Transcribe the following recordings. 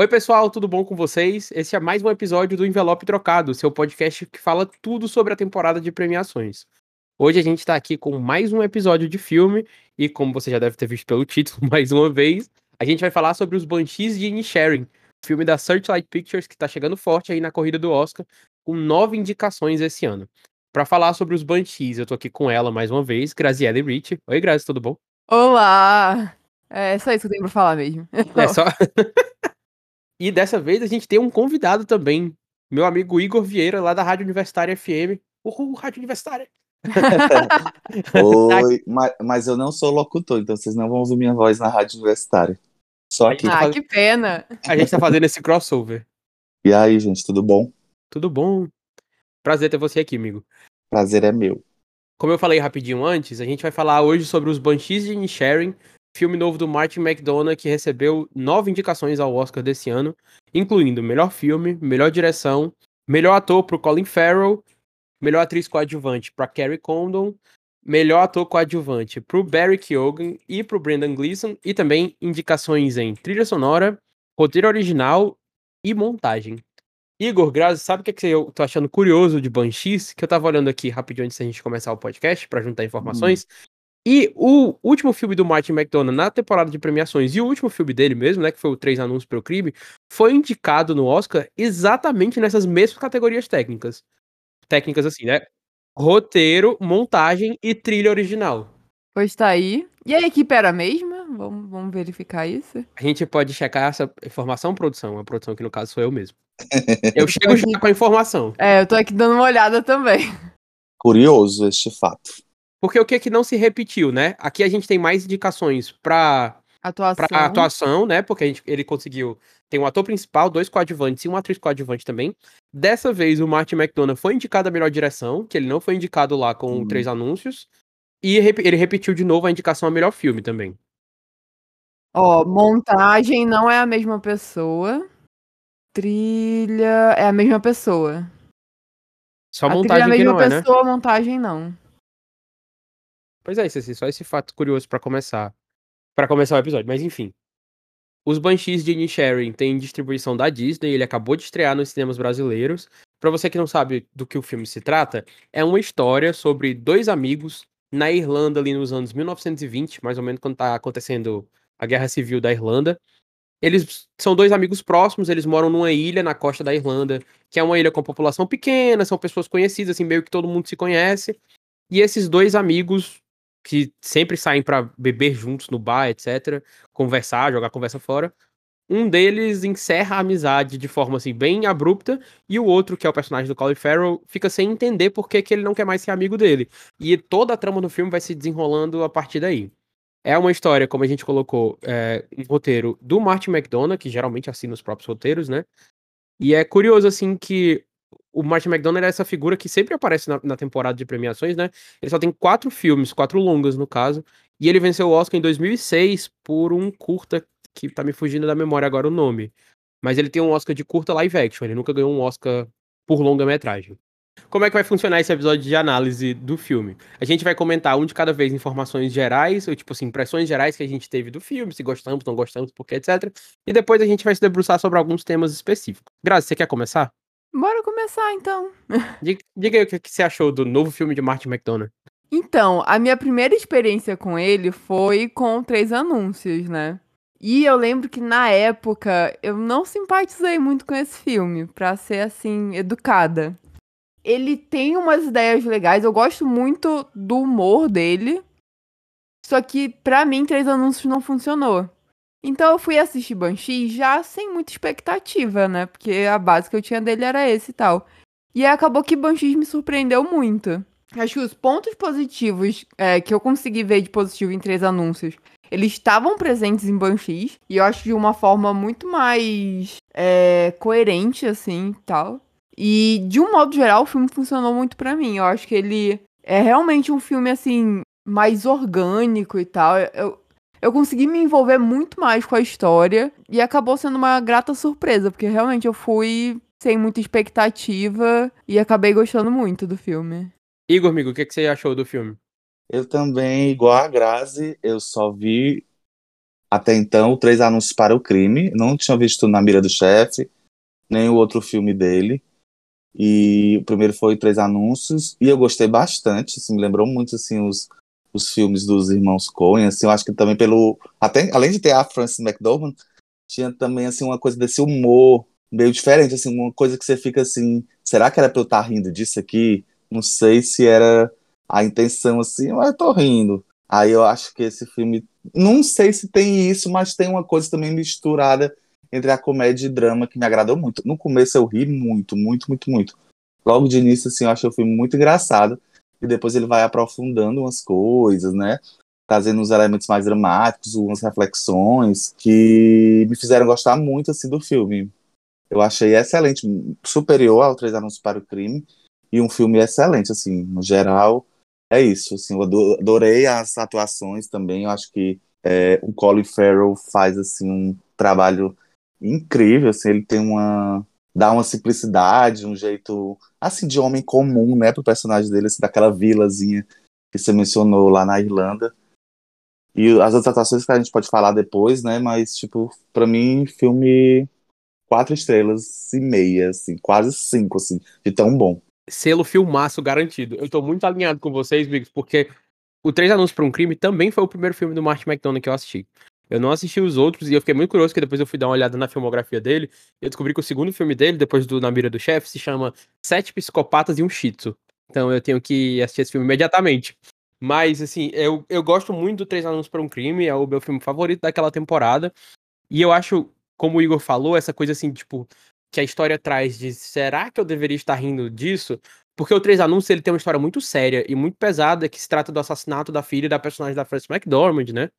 Oi, pessoal, tudo bom com vocês? Esse é mais um episódio do Envelope Trocado, seu podcast que fala tudo sobre a temporada de premiações. Hoje a gente tá aqui com mais um episódio de filme, e como você já deve ter visto pelo título, mais uma vez, a gente vai falar sobre os Banshees de Inisherin, filme da Searchlight Pictures que tá chegando forte aí na corrida do Oscar, com nove indicações esse ano. Para falar sobre os Banshees, eu tô aqui com ela mais uma vez, Graziele Rich. Oi, Grazi, tudo bom? Olá! É só isso que eu tenho pra falar mesmo. É só. e dessa vez a gente tem um convidado também, meu amigo Igor Vieira, lá da Rádio Universitária FM. Uhul, Rádio Universitária! Oi, mas, mas eu não sou locutor, então vocês não vão ouvir minha voz na Rádio Universitária. Só aqui. Ah, que pena! A gente tá fazendo esse crossover. E aí, gente, tudo bom? Tudo bom? Prazer ter você aqui, amigo. Prazer é meu. Como eu falei rapidinho antes, a gente vai falar hoje sobre os Banshees de Inisherin, filme novo do Martin McDonagh que recebeu nove indicações ao Oscar desse ano, incluindo melhor filme, melhor direção, melhor ator pro Colin Farrell, melhor atriz coadjuvante para Carrie Condon, melhor ator coadjuvante pro Barry Keoghan e pro Brendan Gleeson, e também indicações em trilha sonora, roteiro original e montagem. Igor Grazi, sabe o que, que eu tô achando curioso de Banshees? Que eu tava olhando aqui rapidinho antes da gente começar o podcast para juntar informações. Hum. E o último filme do Martin McDonagh na temporada de premiações e o último filme dele mesmo, né, que foi o Três Anúncios pelo Crime, foi indicado no Oscar exatamente nessas mesmas categorias técnicas. Técnicas assim, né? Roteiro, montagem e trilha original. Pois tá aí. E a equipe era a mesma? Vamos, vamos verificar isso? A gente pode checar essa informação, produção. A produção que no caso sou eu mesmo. Eu chego já com a informação. É, eu tô aqui dando uma olhada também. Curioso este fato. Porque o que que não se repetiu, né? Aqui a gente tem mais indicações pra atuação, pra atuação né? Porque a gente, ele conseguiu. Tem um ator principal, dois coadjuvantes e uma atriz coadjuvante também. Dessa vez o Martin McDonagh foi indicado a melhor direção, que ele não foi indicado lá com hum. três anúncios. E ele repetiu de novo a indicação a melhor filme também. Ó, montagem não é a mesma pessoa. Trilha é a mesma pessoa. Só a montagem trilha é a mesma não pessoa, é, né? montagem não. Pois é, isso só esse fato curioso para começar, para começar o episódio, mas enfim. Os Banshees de Inisherin têm distribuição da Disney, ele acabou de estrear nos cinemas brasileiros. Para você que não sabe do que o filme se trata, é uma história sobre dois amigos na Irlanda ali nos anos 1920, mais ou menos quando tá acontecendo a Guerra Civil da Irlanda. Eles são dois amigos próximos, eles moram numa ilha na costa da Irlanda, que é uma ilha com população pequena, são pessoas conhecidas, assim, meio que todo mundo se conhece. E esses dois amigos que sempre saem para beber juntos no bar, etc, conversar, jogar conversa fora. Um deles encerra a amizade de forma assim bem abrupta e o outro, que é o personagem do Colin Farrell, fica sem entender por que, que ele não quer mais ser amigo dele. E toda a trama do filme vai se desenrolando a partir daí. É uma história, como a gente colocou, é, um roteiro do Martin McDonagh, que geralmente assina os próprios roteiros, né? E é curioso, assim, que o Martin McDonagh é essa figura que sempre aparece na, na, temporada de premiações, né? Ele só tem quatro filmes, quatro longas no caso, e ele venceu o Oscar em 2006 por um curta que tá me fugindo da memória agora o nome. Mas ele tem um Oscar de curta live action, ele nunca ganhou um Oscar por longa-metragem. Como é que vai funcionar esse episódio de análise do filme? A gente vai comentar um de cada vez informações gerais, ou tipo assim, impressões gerais que a gente teve do filme, se gostamos, não gostamos, porque etc. E depois a gente vai se debruçar sobre alguns temas específicos. Grazi, você quer começar? Bora começar então. Diga, diga aí o que você achou do novo filme de Martin McDonagh. Então, a minha primeira experiência com ele foi com três anúncios, né? E eu lembro que na época eu não simpatizei muito com esse filme, pra ser assim, educada. Ele tem umas ideias legais, eu gosto muito do humor dele. Só que pra mim três anúncios não funcionou. Então eu fui assistir Banshee já sem muita expectativa, né? Porque a base que eu tinha dele era esse e tal. E acabou que Banshee me surpreendeu muito. Acho que os pontos positivos é, que eu consegui ver de positivo em três anúncios eles estavam presentes em Banshees, e eu acho de uma forma muito mais é, coerente, assim, tal. E, de um modo geral, o filme funcionou muito para mim. Eu acho que ele é realmente um filme, assim, mais orgânico e tal. Eu, eu consegui me envolver muito mais com a história, e acabou sendo uma grata surpresa, porque realmente eu fui sem muita expectativa e acabei gostando muito do filme. Igor, amigo, o que, que você achou do filme? Eu também, igual a Grazi, eu só vi até então, Três Anúncios para o Crime. Não tinha visto Na Mira do Chefe, nem o outro filme dele. E o primeiro foi Três Anúncios, e eu gostei bastante, assim, me lembrou muito, assim, os, os filmes dos irmãos Coen, assim, eu acho que também pelo... Até, além de ter a Frances McDormand, tinha também, assim, uma coisa desse humor meio diferente, assim, uma coisa que você fica assim, será que era pra eu estar tá rindo disso aqui? Não sei se era a intenção, assim, mas eu tô rindo. Aí eu acho que esse filme, não sei se tem isso, mas tem uma coisa também misturada entre a comédia e drama que me agradou muito. No começo eu ri muito, muito, muito, muito. Logo de início, assim, eu achei o filme muito engraçado. E depois ele vai aprofundando umas coisas, né? Trazendo uns elementos mais dramáticos, umas reflexões que me fizeram gostar muito, assim, do filme. Eu achei excelente, superior ao Três Anúncios para o Crime. E um filme excelente, assim, no geral é isso, assim, eu adorei as atuações também, eu acho que é, o Colin Farrell faz, assim, um trabalho incrível, assim, ele tem uma, dá uma simplicidade, um jeito, assim, de homem comum, né, pro personagem dele, assim, daquela vilazinha que você mencionou lá na Irlanda, e as outras atuações que a gente pode falar depois, né, mas, tipo, pra mim, filme quatro estrelas e meia, assim, quase cinco, assim, de tão bom selo filmaço garantido. Eu tô muito alinhado com vocês, Biggs, porque o Três Anúncios para um Crime também foi o primeiro filme do Martin McDonagh que eu assisti. Eu não assisti os outros e eu fiquei muito curioso, porque depois eu fui dar uma olhada na filmografia dele e eu descobri que o segundo filme dele, depois do Na Mira do Chefe, se chama Sete Psicopatas e um Shih. Então eu tenho que assistir esse filme imediatamente. Mas, assim, eu, eu gosto muito do Três Anúncios para um Crime, é o meu filme favorito daquela temporada. E eu acho, como o Igor falou, essa coisa assim, tipo, que a história traz de será que eu deveria estar rindo disso? Porque o Três Anúncios ele tem uma história muito séria e muito pesada que se trata do assassinato da filha da personagem da Frances McDormand, né?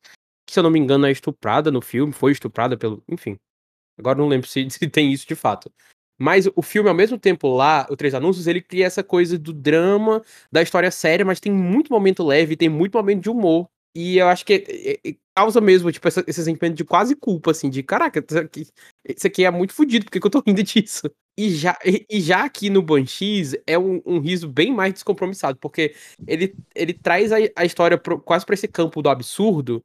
Se eu não me engano, é estuprada no filme, foi estuprada pelo. Enfim. Agora não lembro se, se tem isso de fato. Mas o filme, ao mesmo tempo lá, o Três Anúncios, ele cria essa coisa do drama, da história séria, mas tem muito momento leve, tem muito momento de humor. E eu acho que é, é, causa mesmo, tipo, essa, esse sentimento de quase culpa, assim, de caraca, isso aqui, isso aqui é muito fodido, por que, que eu tô rindo disso? E já, e, já aqui no Banshees é um, um, riso bem mais descompromissado, porque ele, ele traz a, a história pro, quase pra esse campo do absurdo,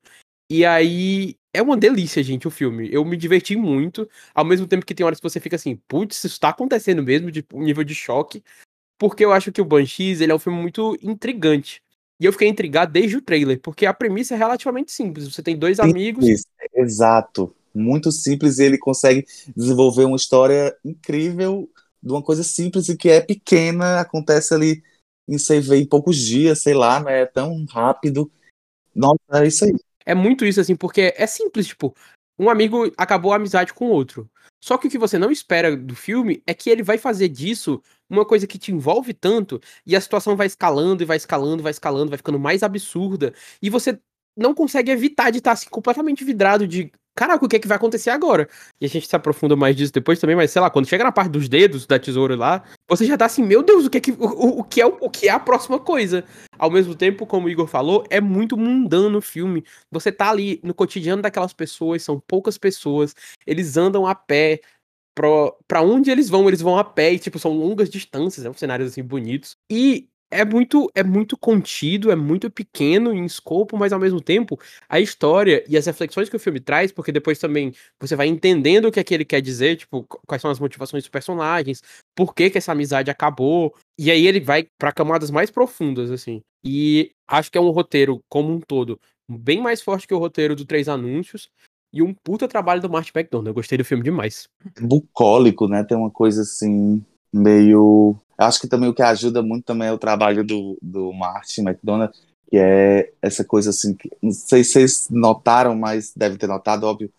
e aí é uma delícia, gente, o filme. Eu me diverti muito, ao mesmo tempo que tem horas que você fica assim, putz, isso tá acontecendo mesmo, de um nível de choque, porque eu acho que o Banshees, ele é um filme muito intrigante. E eu fiquei intrigado desde o trailer, porque a premissa é relativamente simples. Você tem dois simples, amigos. Exato. Muito simples e ele consegue desenvolver uma história incrível de uma coisa simples e que é pequena, acontece ali em em poucos dias, sei lá, né? É tão rápido. Nossa, é isso aí. É muito isso, assim, porque é simples, tipo, um amigo acabou a amizade com outro. Só que o que você não espera do filme é que ele vai fazer disso uma coisa que te envolve tanto e a situação vai escalando e vai escalando, vai escalando, vai ficando mais absurda e você não consegue evitar de estar assim, completamente vidrado de caraca, o que é que vai acontecer agora? E a gente se aprofunda mais disso depois também, mas sei lá, quando chega na parte dos dedos da tesoura lá, você já tá assim, meu Deus, o que é que, o, o que, é, o que é a próxima coisa? Ao mesmo tempo, como o Igor falou, é muito mundano o filme. Você tá ali no cotidiano daquelas pessoas, são poucas pessoas, eles andam a pé, para onde eles vão, eles vão a pé e, tipo, são longas distâncias, é um cenários, assim, bonitos. E é muito é muito contido, é muito pequeno em escopo, mas ao mesmo tempo a história e as reflexões que o filme traz, porque depois também você vai entendendo o que é que ele quer dizer, tipo, quais são as motivações dos personagens, por que que essa amizade acabou, e aí ele vai para camadas mais profundas assim. E acho que é um roteiro como um todo bem mais forte que o roteiro do Três Anúncios. E um puta trabalho do Martin McDonald. Eu gostei do filme demais. Bucólico, né? Tem uma coisa assim, meio Acho que também o que ajuda muito também é o trabalho do, do Martin McDonald, que é essa coisa assim, que, não sei se vocês notaram, mas devem ter notado, óbvio,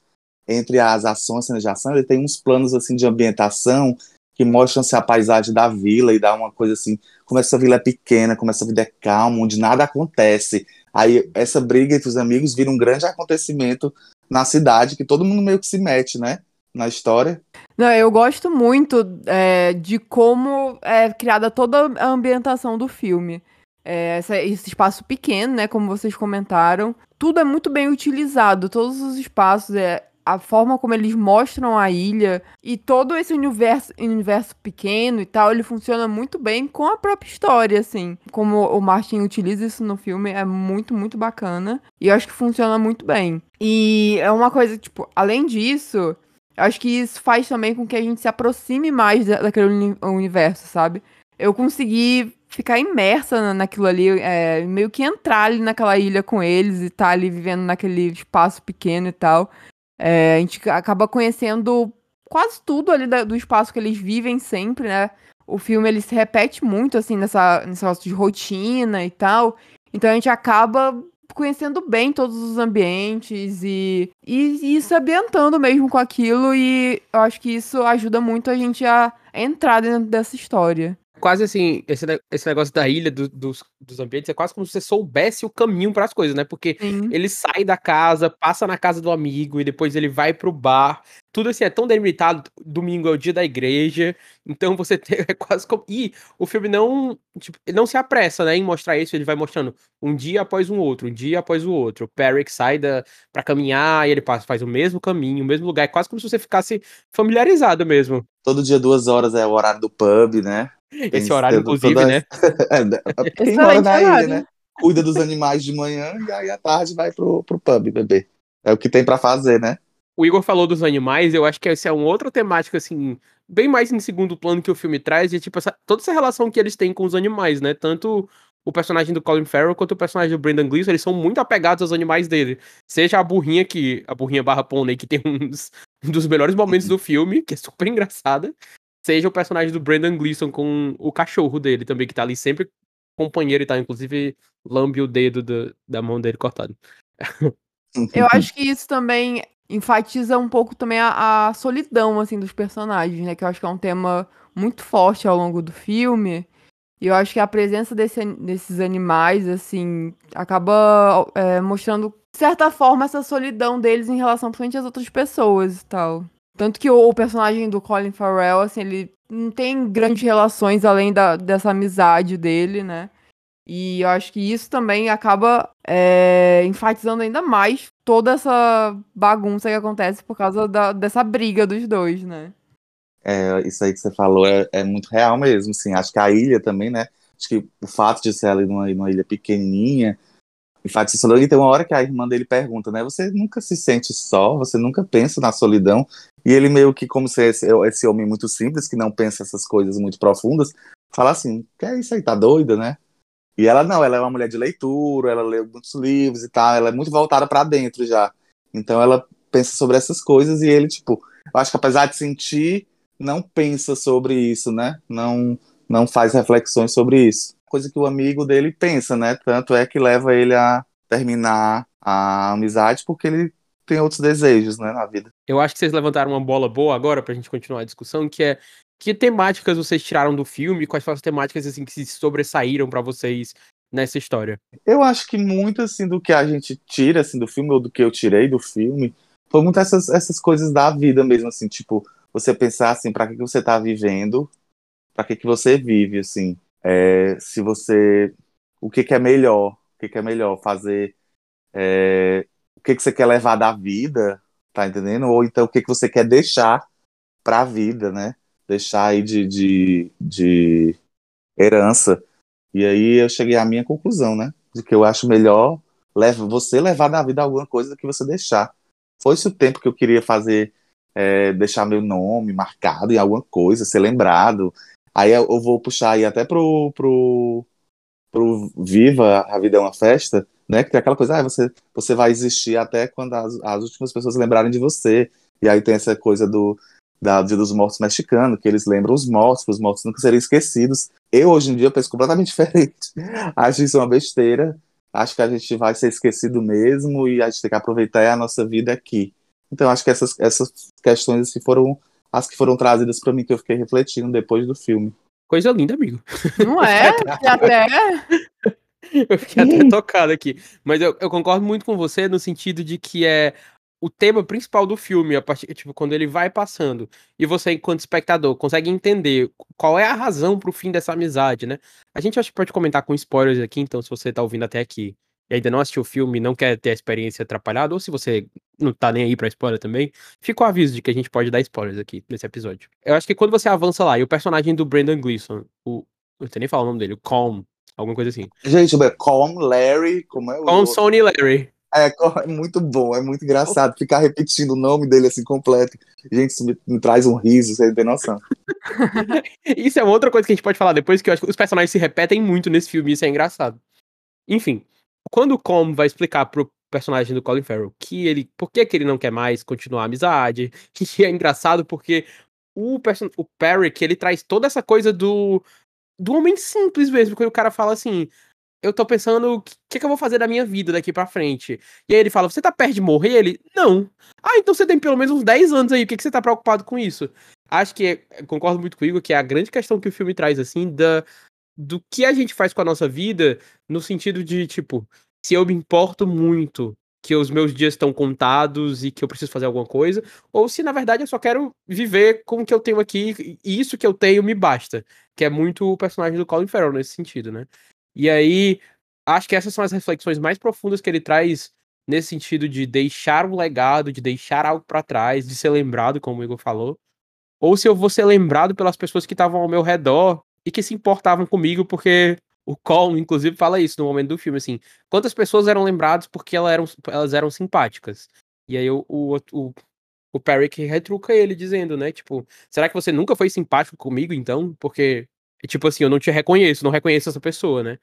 entre as ações, cenas de ação, ele tem uns planos assim de ambientação que mostram-se a paisagem da vila e dá uma coisa assim, como essa vila é pequena, como essa vida é calma, onde nada acontece. Aí essa briga entre os amigos vira um grande acontecimento na cidade, que todo mundo meio que se mete, né? Na história. Não, eu gosto muito é, de como é criada toda a ambientação do filme. É, essa, esse espaço pequeno, né, como vocês comentaram, tudo é muito bem utilizado, todos os espaços. É, a forma como eles mostram a ilha e todo esse universo, universo pequeno e tal, ele funciona muito bem com a própria história, assim. Como o Martin utiliza isso no filme, é muito, muito bacana. E eu acho que funciona muito bem. E é uma coisa, tipo, além disso, acho que isso faz também com que a gente se aproxime mais daquele uni universo, sabe? Eu consegui ficar imersa naquilo ali, é, meio que entrar ali naquela ilha com eles e estar tá ali vivendo naquele espaço pequeno e tal. É, a gente acaba conhecendo quase tudo ali da, do espaço que eles vivem sempre, né? O filme ele se repete muito assim nessa nesse de rotina e tal. Então a gente acaba conhecendo bem todos os ambientes e, e, e se ambientando mesmo com aquilo e eu acho que isso ajuda muito a gente a entrar dentro dessa história quase assim, esse, esse negócio da ilha, do, dos, dos ambientes, é quase como se você soubesse o caminho para as coisas, né? Porque Sim. ele sai da casa, passa na casa do amigo e depois ele vai pro bar. Tudo assim é tão delimitado. Domingo é o dia da igreja, então você tem, é quase como. E o filme não, tipo, não se apressa, né, em mostrar isso. Ele vai mostrando um dia após um outro, um dia após o outro. O Perrick sai da, pra caminhar e ele passa, faz o mesmo caminho, o mesmo lugar. É quase como se você ficasse familiarizado mesmo. Todo dia, duas horas é o horário do pub, né? Esse horário, inclusive, toda... né? é, quem mora na ilha, né? Cuida dos animais de manhã e aí à tarde vai pro, pro pub beber. É o que tem para fazer, né? O Igor falou dos animais, eu acho que esse é um outro temático, assim, bem mais em segundo plano que o filme traz, e tipo, essa, toda essa relação que eles têm com os animais, né? Tanto o personagem do Colin Farrell quanto o personagem do Brendan Gleeson, eles são muito apegados aos animais dele. Seja a burrinha que, a burrinha barra pônei, que tem um dos, um dos melhores momentos do filme, que é super engraçada, seja o personagem do Brendan Gleeson com o cachorro dele também, que tá ali sempre companheiro e tá, inclusive, lambe o dedo do, da mão dele cortado. Eu acho que isso também enfatiza um pouco também a, a, solidão, assim, dos personagens, né? Que eu acho que é um tema muito forte ao longo do filme. E eu acho que a presença desse, desses animais, assim, acaba é, mostrando, de certa forma, essa solidão deles em relação, principalmente, às outras pessoas e tal. Tanto que o, o, personagem do Colin Farrell, assim, ele não tem grandes relações além da, dessa amizade dele, né? E eu acho que isso também acaba é, enfatizando ainda mais toda essa bagunça que acontece por causa da, dessa briga dos dois, né? É, isso aí que você falou é, é muito real mesmo, assim. Acho que a ilha também, né? Acho que o fato de ser ali numa, numa ilha pequenininha, enfatiza e tem uma hora que a irmã dele pergunta, né? Você nunca se sente só, você nunca pensa na solidão. E ele meio que, como se esse, esse homem muito simples, que não pensa essas coisas muito profundas, fala assim, que é isso aí, tá doida, né? E ela não, ela é uma mulher de leitura, ela lê muitos livros e tal, ela é muito voltada para dentro já. Então ela pensa sobre essas coisas e ele, tipo, eu acho que apesar de sentir, não pensa sobre isso, né? Não, não faz reflexões sobre isso. Coisa que o amigo dele pensa, né? Tanto é que leva ele a terminar a amizade porque ele tem outros desejos, né, na vida. Eu acho que vocês levantaram uma bola boa agora pra gente continuar a discussão, que é que temáticas vocês tiraram do filme? Quais foram as temáticas assim que se sobressaíram para vocês nessa história? Eu acho que muito assim do que a gente tira assim do filme ou do que eu tirei do filme foi muito essas, essas coisas da vida mesmo assim, tipo, você pensar assim, para que que você tá vivendo? Para que que você vive assim? É, se você o que que é melhor? O que que é melhor fazer é, o que, que você quer levar da vida, tá entendendo? Ou então o que, que você quer deixar para a vida, né? Deixar aí de, de, de herança. E aí eu cheguei à minha conclusão, né? De que eu acho melhor leva, você levar da vida alguma coisa do que você deixar. Foi esse o tempo que eu queria fazer, é, deixar meu nome marcado em alguma coisa, ser lembrado. Aí eu vou puxar aí até pro, pro, pro Viva, a Vida é uma Festa, né? Que tem aquela coisa, ah, você, você vai existir até quando as, as últimas pessoas lembrarem de você. E aí tem essa coisa do da Dia dos Mortos mexicano, que eles lembram os mortos, que os mortos nunca seriam esquecidos. Eu, hoje em dia, penso completamente diferente. Acho isso uma besteira. Acho que a gente vai ser esquecido mesmo e a gente tem que aproveitar a nossa vida aqui. Então, acho que essas, essas questões assim, foram as que foram trazidas para mim, que eu fiquei refletindo depois do filme. Coisa linda, amigo. Não é? até. Eu fiquei até tocado aqui. Mas eu, eu, concordo muito com você no sentido de que é o tema principal do filme, a partir, tipo, quando ele vai passando, e você, enquanto espectador, consegue entender qual é a razão pro fim dessa amizade, né? A gente acho que pode comentar com spoilers aqui, então, se você tá ouvindo até aqui e ainda não assistiu o filme e não quer ter a experiência atrapalhada, ou se você não tá nem aí pra spoiler também, fica o aviso de que a gente pode dar spoilers aqui nesse episódio. Eu acho que quando você avança lá e o personagem do Brendan Gleeson, o. Eu não sei nem falar o nome dele, o Calm, alguma coisa assim. Gente, é Calm, Larry, como é o. Calm, Sony Larry. É, é muito bom, é muito engraçado ficar repetindo o nome dele assim completo. Gente, isso me, me traz um riso, você não tem noção. isso é uma outra coisa que a gente pode falar depois, que eu acho que os personagens se repetem muito nesse filme, isso é engraçado. Enfim, quando o Com vai explicar pro personagem do Colin Farrell que ele, por que, que ele não quer mais continuar a amizade, que é engraçado porque o, person o Perry, que ele traz toda essa coisa do do homem simples mesmo, porque o cara fala assim, eu tô pensando o que, que eu vou fazer da minha vida daqui pra frente. E aí ele fala, você tá perto de morrer? Ele, não. Ah, então você tem pelo menos uns 10 anos aí, o que, que você tá preocupado com isso? Acho que, concordo muito comigo, que é a grande questão que o filme traz, assim, da, do que a gente faz com a nossa vida, no sentido de, tipo, se eu me importo muito que os meus dias estão contados e que eu preciso fazer alguma coisa, ou se na verdade eu só quero viver com o que eu tenho aqui e isso que eu tenho me basta, que é muito o personagem do Colin Farrell nesse sentido, né? E aí, acho que essas são as reflexões mais profundas que ele traz nesse sentido de deixar um legado, de deixar algo para trás, de ser lembrado, como o Igor falou, ou se eu vou ser lembrado pelas pessoas que estavam ao meu redor e que se importavam comigo, porque o Colin, inclusive, fala isso no momento do filme, assim, quantas pessoas eram lembradas porque elas eram, elas eram simpáticas. E aí o, o, o, o retruca ele, dizendo, né, tipo, será que você nunca foi simpático comigo, então? Porque, tipo assim, eu não te reconheço, não reconheço essa pessoa, né?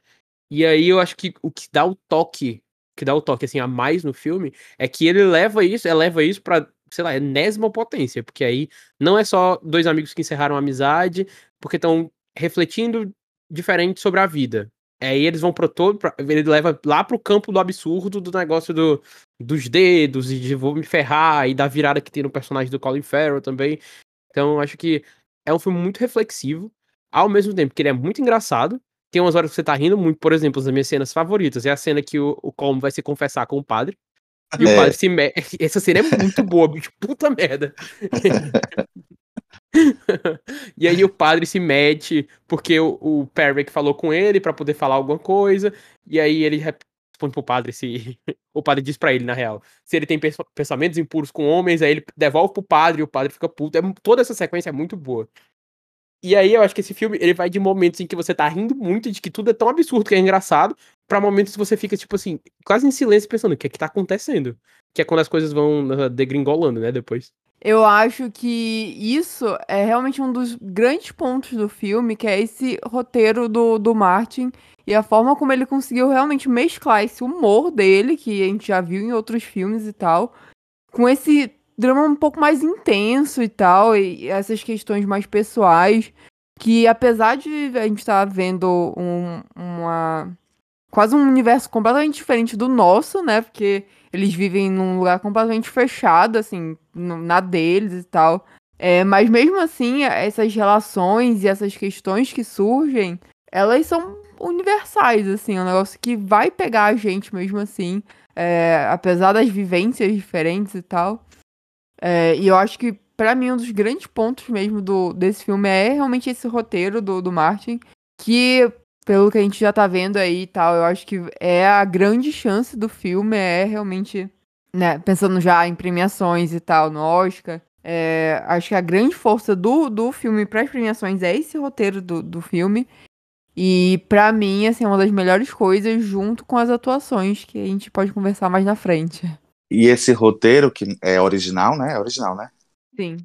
E aí eu acho que o que dá o toque, que dá o toque, assim, a mais no filme, é que ele leva isso, eleva isso pra, sei lá, enésima potência, porque aí não é só dois amigos que encerraram a amizade, porque estão refletindo diferente sobre a vida. Aí eles vão pro todo, ele leva lá pro campo do absurdo do negócio do, dos dedos e de vou me ferrar e da virada que tem no personagem do Colin Farrell também. Então acho que é um filme muito reflexivo, ao mesmo tempo que ele é muito engraçado. Tem umas horas que você tá rindo muito, por exemplo, as minhas cenas favoritas é a cena que o, o Colm vai se confessar com o padre. E é. o padre se mete. Essa cena é muito boa, bicho. Puta merda. e aí o padre se mete porque o, o Perrick falou com ele para poder falar alguma coisa. E aí ele responde pro padre se. o padre diz para ele, na real. Se ele tem pensamentos impuros com homens, aí ele devolve pro padre e o padre fica puto. É, toda essa sequência é muito boa. E aí eu acho que esse filme, ele vai de momentos em que você tá rindo muito, de que tudo é tão absurdo que é engraçado, para momentos que você fica, tipo assim, quase em silêncio pensando, o que é que tá acontecendo? Que é quando as coisas vão uh, degringolando, né, depois. Eu acho que isso é realmente um dos grandes pontos do filme, que é esse roteiro do, do Martin e a forma como ele conseguiu realmente mesclar esse humor dele, que a gente já viu em outros filmes e tal, com esse drama um pouco mais intenso e tal, e essas questões mais pessoais, que apesar de a gente estar tá vendo um, uma quase um universo completamente diferente do nosso, né? Porque eles vivem num lugar completamente fechado, assim, na deles e tal. É, mas mesmo assim, essas relações e essas questões que surgem, elas são universais, assim, é um negócio que vai pegar a gente mesmo assim, é, apesar das vivências diferentes e tal. É, e eu acho que, para mim, um dos grandes pontos mesmo do, desse filme é realmente esse roteiro do, do Martin, que pelo que a gente já tá vendo aí e tal, eu acho que é a grande chance do filme, é realmente, né, pensando já em premiações e tal, no Oscar, é, acho que a grande força do, do filme para as premiações é esse roteiro do, do filme. E para mim, assim, é uma das melhores coisas junto com as atuações que a gente pode conversar mais na frente. E esse roteiro, que é original, né? É original, né? Sim.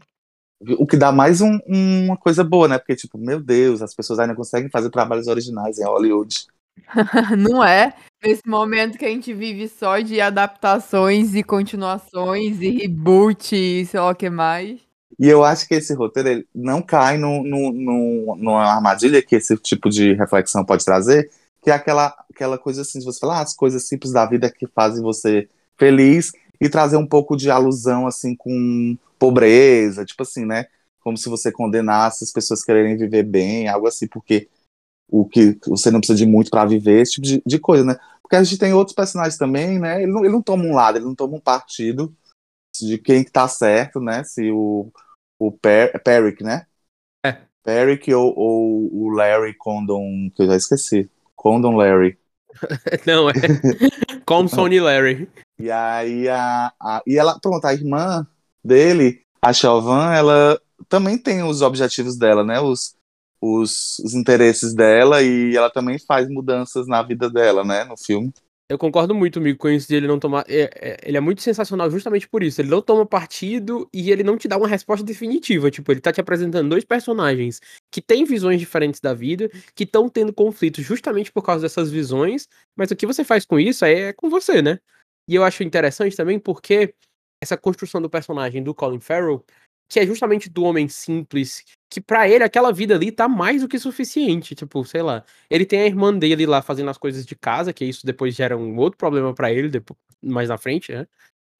O que dá mais um, uma coisa boa, né? Porque, tipo, meu Deus, as pessoas ainda conseguem fazer trabalhos originais em Hollywood. Não é? Nesse momento que a gente vive só de adaptações e continuações e reboot e sei lá o que mais. E eu acho que esse roteiro não cai no, no, no, numa armadilha que esse tipo de reflexão pode trazer, que é aquela, aquela coisa assim, de você falar ah, as coisas simples da vida que fazem você feliz e trazer um pouco de alusão, assim, com pobreza, tipo assim, né? Como se você condenasse as pessoas quererem viver bem, algo assim, porque o que você não precisa de muito para viver, esse tipo de, de, coisa, né? Porque a gente tem outros personagens também, né? Ele não, ele não toma um lado, ele não toma um partido de quem que tá certo, né? Se o, o per, Peric, né? É. Peric ou, ou o Larry Condon, que eu já esqueci. Condon Larry. não, é. Como Sony Larry. E aí a, a, e ela, pronto, a irmã dele, a Chauvin, ela também tem os objetivos dela, né? Os, os, os interesses dela e ela também faz mudanças na vida dela, né? No filme. Eu concordo muito, amigo, com isso de ele não tomar. É, é, ele é muito sensacional justamente por isso. Ele não toma partido e ele não te dá uma resposta definitiva. Tipo, ele tá te apresentando dois personagens que têm visões diferentes da vida, que estão tendo conflitos justamente por causa dessas visões, mas o que você faz com isso é com você, né? E eu acho interessante também porque essa construção do personagem do Colin Farrell, que é justamente do homem simples, que para ele aquela vida ali tá mais do que suficiente, tipo, sei lá. Ele tem a irmã dele lá fazendo as coisas de casa, que isso depois gera um outro problema para ele depois, mais na frente, né?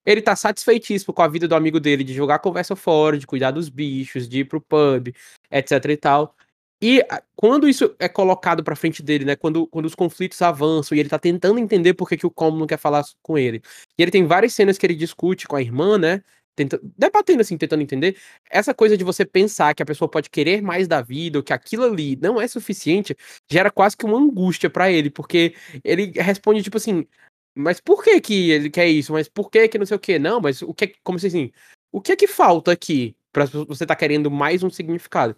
Ele tá satisfeitíssimo com a vida do amigo dele de jogar conversa fora, de cuidar dos bichos, de ir pro pub, etc e tal. E quando isso é colocado pra frente dele, né? Quando, quando os conflitos avançam e ele tá tentando entender por que, que o Como não quer falar com ele. E ele tem várias cenas que ele discute com a irmã, né? tenta, debatendo assim, tentando entender, essa coisa de você pensar que a pessoa pode querer mais da vida, ou que aquilo ali não é suficiente, gera quase que uma angústia para ele, porque ele responde tipo assim, mas por que que ele quer isso? Mas por que que não sei o que? Não, mas o que como se assim, o que é que falta aqui para você tá querendo mais um significado?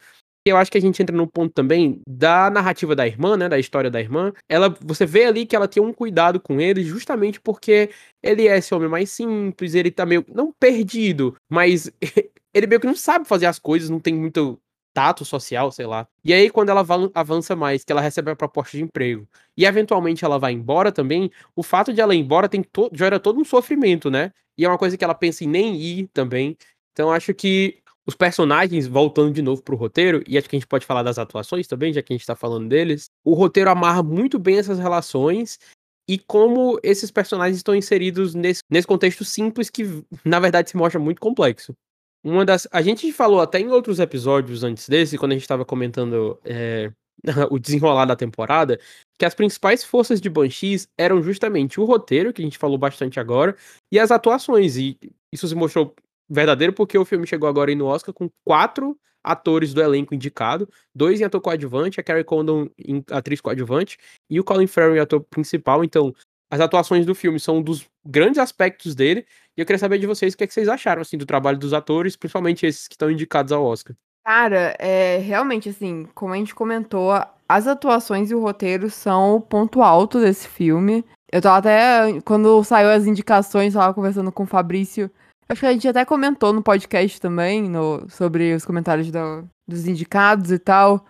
Eu acho que a gente entra no ponto também da narrativa da irmã, né, da história da irmã. Ela, você vê ali que ela tem um cuidado com ele, justamente porque ele é esse homem mais simples, ele tá meio não perdido, mas ele meio que não sabe fazer as coisas, não tem muito tato social, sei lá. E aí quando ela avança mais, que ela recebe a proposta de emprego, e eventualmente ela vai embora também, o fato de ela ir embora tem to gera todo um sofrimento, né? E é uma coisa que ela pensa em nem ir também. Então acho que os personagens, voltando de novo pro roteiro, e acho que a gente pode falar das atuações também, já que a gente tá falando deles, o roteiro amarra muito bem essas relações e como esses personagens estão inseridos nesse, nesse contexto simples que, na verdade, se mostra muito complexo. Uma das. A gente falou até em outros episódios antes desse, quando a gente estava comentando é, o desenrolar da temporada, que as principais forças de Banshees eram justamente o roteiro, que a gente falou bastante agora, e as atuações. E isso se mostrou verdadeiro porque o filme chegou agora aí no Oscar com quatro atores do elenco indicado, dois em ator coadjuvante, a Carrie Condon em atriz coadjuvante e o Colin Farrell em ator principal. Então, as atuações do filme são um dos grandes aspectos dele. E eu queria saber de vocês o que, é que vocês acharam assim do trabalho dos atores, principalmente esses que estão indicados ao Oscar. Cara, é realmente assim, como a gente comentou, as atuações e o roteiro são o ponto alto desse filme. Eu tava até quando saiu as indicações, tava conversando com o Fabrício Acho que a gente até comentou no podcast também, no, sobre os comentários do, dos indicados e tal.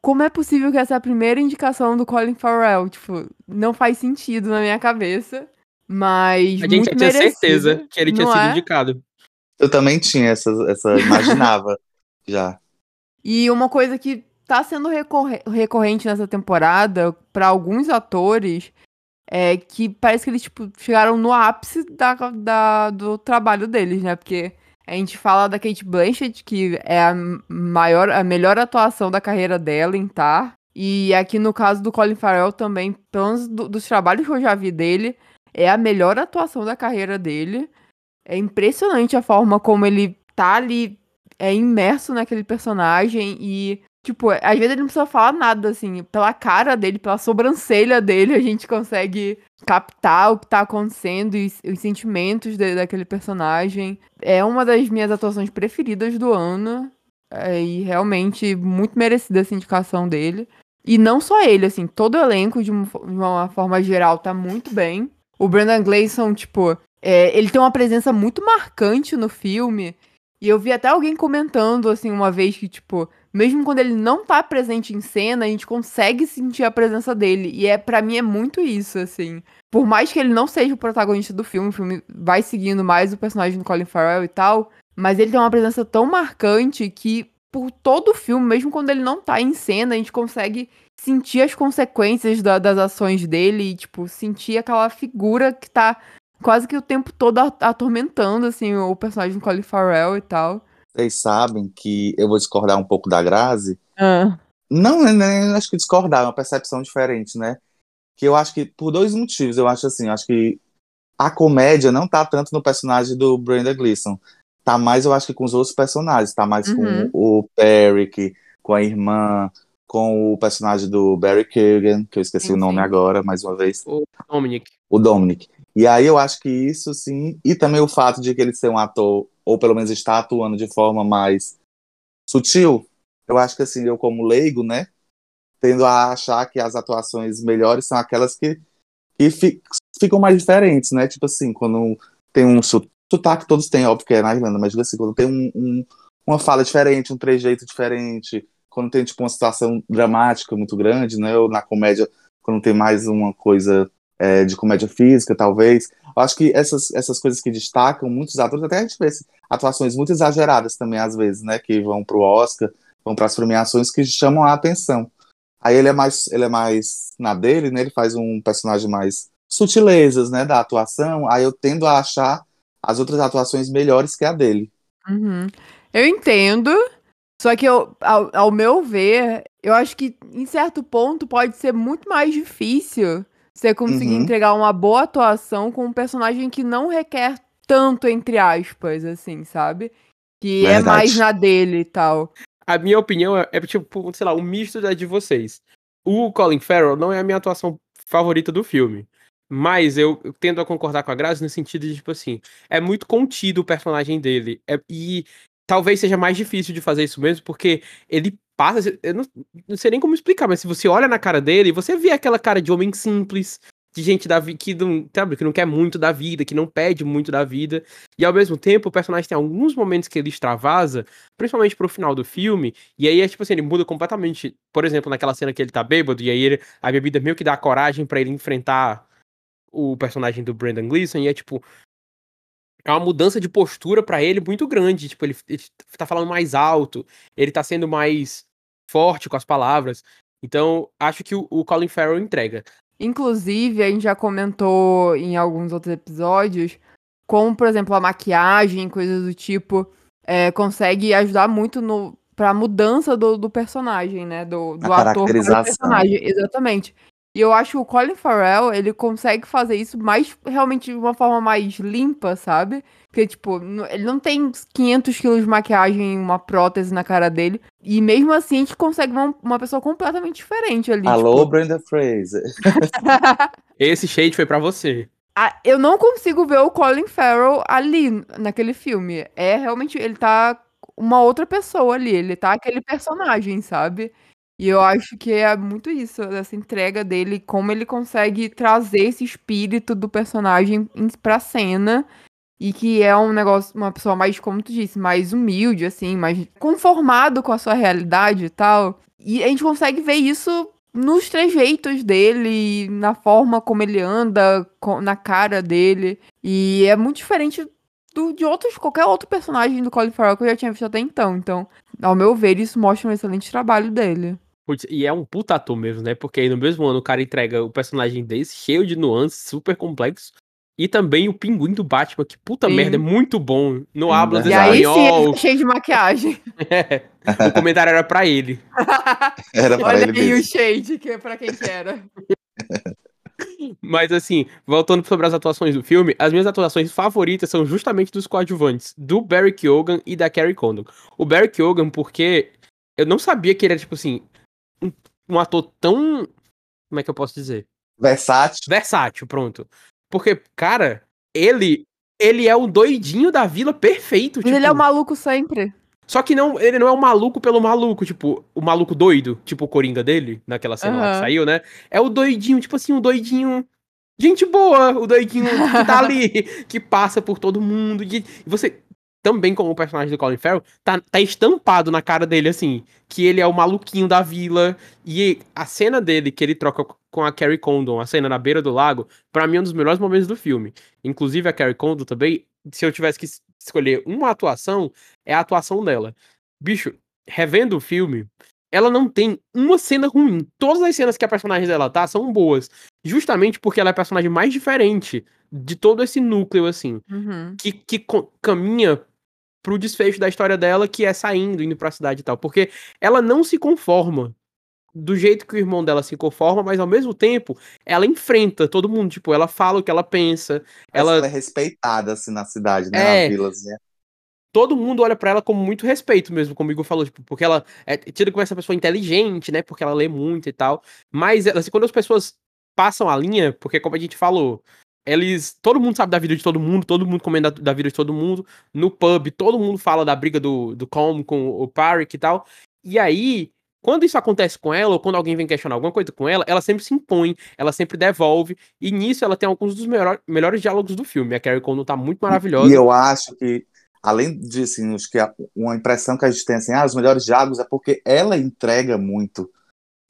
Como é possível que essa é a primeira indicação do Colin Farrell? Tipo, não faz sentido na minha cabeça. Mas. A gente tinha certeza que ele tinha sido é? indicado. Eu também tinha essa, essa imaginava já. E uma coisa que tá sendo recorrente nessa temporada para alguns atores é que parece que eles, tipo, chegaram no ápice da, da, do trabalho deles, né? Porque a gente fala da Kate Blanchett, que é a maior, a melhor atuação da carreira dela em Tar. E aqui no caso do Colin Farrell também, pelo menos do, dos trabalhos que eu já vi dele, é a melhor atuação da carreira dele. É impressionante a forma como ele tá ali é imerso naquele personagem e Tipo, às vezes ele não precisa falar nada, assim. Pela cara dele, pela sobrancelha dele, a gente consegue captar o que tá acontecendo e os sentimentos de, daquele personagem. É uma das minhas atuações preferidas do ano. É, e realmente muito merecida essa indicação dele. E não só ele, assim, todo o elenco, de uma, de uma forma geral, tá muito bem. O Brendan Gleeson, tipo, é, ele tem uma presença muito marcante no filme. E eu vi até alguém comentando, assim, uma vez que, tipo, mesmo quando ele não tá presente em cena, a gente consegue sentir a presença dele. E é para mim é muito isso, assim. Por mais que ele não seja o protagonista do filme, o filme vai seguindo mais o personagem do Colin Farrell e tal, mas ele tem uma presença tão marcante que por todo o filme, mesmo quando ele não tá em cena, a gente consegue sentir as consequências da, das ações dele e, tipo, sentir aquela figura que tá quase que o tempo todo atormentando, assim, o personagem do Colin Farrell e tal. Vocês sabem que eu vou discordar um pouco da Grazi. Ah. Não, nem, nem acho que discordar, é uma percepção diferente, né? Que eu acho que, por dois motivos, eu acho assim, eu acho que a comédia não tá tanto no personagem do Brenda Gleeson. Tá mais, eu acho que com os outros personagens. Tá mais Uhum. com o Peric, com a irmã, com o personagem do Barry Keoghan, que eu esqueci Sim, o nome sim. agora, mais uma vez. O Dominic. o Dominic. E aí eu acho que isso sim, e também o fato de que ele ser um ator, ou pelo menos está atuando de forma mais sutil, eu acho que assim, eu como leigo, né, tendo a achar que as atuações melhores são aquelas que, que fi, ficam mais diferentes, né? Tipo assim, quando tem um sotaque, todos têm, óbvio que é na Irlanda, mas assim, quando tem um, um, uma fala diferente, um trejeito diferente, quando tem tipo uma situação dramática muito grande, né? Ou na comédia, quando tem mais uma coisa é, de comédia física, talvez. Eu acho que essas, essas coisas que destacam muitos atores, até a gente vê atuações muito exageradas também, às vezes, né? Que vão pro Oscar, vão para as premiações que chamam a atenção. Aí ele é mais, ele é mais na dele, né? Ele faz um personagem mais sutilezas, né, da atuação. Aí eu tendo a achar as outras atuações melhores que a dele. Uhum. Eu entendo, só que eu, ao, ao, meu ver, eu acho que em certo ponto pode ser muito mais difícil você conseguir uhum. entregar uma boa atuação com um personagem que não requer tanto, entre aspas, assim, sabe? Que Verdade. é mais na dele e tal. A minha opinião é, é, tipo, sei lá, um misto da de vocês. O Colin Farrell não é a minha atuação favorita do filme. Mas eu, eu tendo a concordar com a Grazi no sentido de, tipo assim, é muito contido o personagem dele. É, e talvez seja mais difícil de fazer isso mesmo, porque ele passa. Eu não, não sei nem como explicar, mas se você olha na cara dele, você vê aquela cara de homem simples, de gente da que não, sabe, que não quer muito da vida, que não pede muito da vida. E ao mesmo tempo, o personagem tem alguns momentos que ele extravasa, principalmente pro final do filme, e aí é tipo assim, ele muda completamente. Por exemplo, naquela cena que ele tá bêbado, e aí ele, a bebida meio que dá coragem para ele enfrentar o personagem do Brandon Gleeson, e é tipo, é uma mudança de postura para ele muito grande. Tipo, ele, ele tá falando mais alto, ele tá sendo mais forte com as palavras. Então, acho que o, o Colin Farrell entrega. Inclusive, a gente já comentou em alguns outros episódios como, por exemplo, a maquiagem, coisas do tipo, é, consegue ajudar muito no pra mudança do, do personagem, né? Do, do ator para personagem. Exatamente. E eu acho que o Colin Farrell, ele consegue fazer isso mais, realmente, de uma forma mais limpa, sabe? Porque, tipo, ele não tem 500 quilos de maquiagem, uma prótese na cara dele. E mesmo assim, a gente consegue uma, uma pessoa completamente diferente ali. Alô, tipo... Brenda Fraser. Esse shade foi para você. Ah, eu não consigo ver o Colin Farrell ali, naquele filme. É realmente, ele tá uma outra pessoa ali. Ele tá aquele personagem, sabe? E eu acho que é muito isso, essa entrega dele, como ele consegue trazer esse espírito do personagem pra cena. E que é um negócio, uma pessoa mais, como tu disse, mais humilde, assim, mais conformado com a sua realidade e tal. E a gente consegue ver isso nos trejeitos dele, na forma como ele anda, na cara dele. E é muito diferente do, de outros, qualquer outro personagem do Colin Farrell que eu já tinha visto até então. Então, ao meu ver, isso mostra um excelente trabalho dele. Putz, e é um puta ator mesmo, né? Porque aí no mesmo ano o cara entrega o personagem desse, cheio de nuances, super complexo. E também o pinguim do Batman, que puta sim. merda, é muito bom. No habla E aí sim, cheio de maquiagem. é, o comentário era pra ele. era pra Olha ele aí o shade, que é pra quem que era. Mas assim, voltando sobre as atuações do filme, as minhas atuações favoritas são justamente dos coadjuvantes, do Barry Keoghan e da Carrie Condon. O Barry Keoghan, porque eu não sabia que ele era, tipo assim, um, um ator tão. Como é que eu posso dizer? Versátil. Versátil, pronto. Porque, cara, ele. Ele é o doidinho da vila perfeito. Tipo... Ele é o maluco sempre. Só que não, ele não é o maluco pelo maluco, tipo, o maluco doido, tipo o Coringa dele, naquela cena uhum. lá que saiu, né? É o doidinho, tipo assim, um doidinho. Gente boa, o doidinho que tá ali, que passa por todo mundo. E você, também como o personagem do Colin Farrell, tá, tá estampado na cara dele, assim, que ele é o maluquinho da vila. E a cena dele, que ele troca com a Carrie Condon, a cena na beira do lago, para mim é um dos melhores momentos do filme. Inclusive a Carrie Condon também, se eu tivesse que escolher uma atuação, é a atuação dela. Bicho, revendo o filme, ela não tem uma cena ruim. Todas as cenas que a personagem dela tá são boas. Justamente porque ela é a personagem mais diferente de todo esse núcleo, assim. Uhum. Que, que caminha pro desfecho da história dela, que é saindo, indo pra cidade e tal. Porque ela não se conforma do jeito que o irmão dela se conforma, mas ao mesmo tempo ela enfrenta todo mundo, tipo, ela fala o que ela pensa. Ela... ela é respeitada assim na cidade, né, é... na vilazinha. Todo mundo olha para ela com muito respeito mesmo, como o Igor falou, tipo, porque ela é tida como essa pessoa inteligente, né? Porque ela lê muito e tal. Mas assim, quando as pessoas passam a linha, porque como a gente falou, eles. Todo mundo sabe da vida de todo mundo, todo mundo comenta da, da vida de todo mundo. No pub, todo mundo fala da briga do, do Com com o Parik e tal. E aí, quando isso acontece com ela, ou quando alguém vem questionar alguma coisa com ela, ela sempre se impõe, ela sempre devolve. E nisso ela tem alguns dos melhor, melhores diálogos do filme. A Carrie Condon tá muito maravilhosa. E eu acho que, além disso, assim, acho que uma impressão que a gente tem assim, ah, os melhores diálogos é porque ela entrega muito.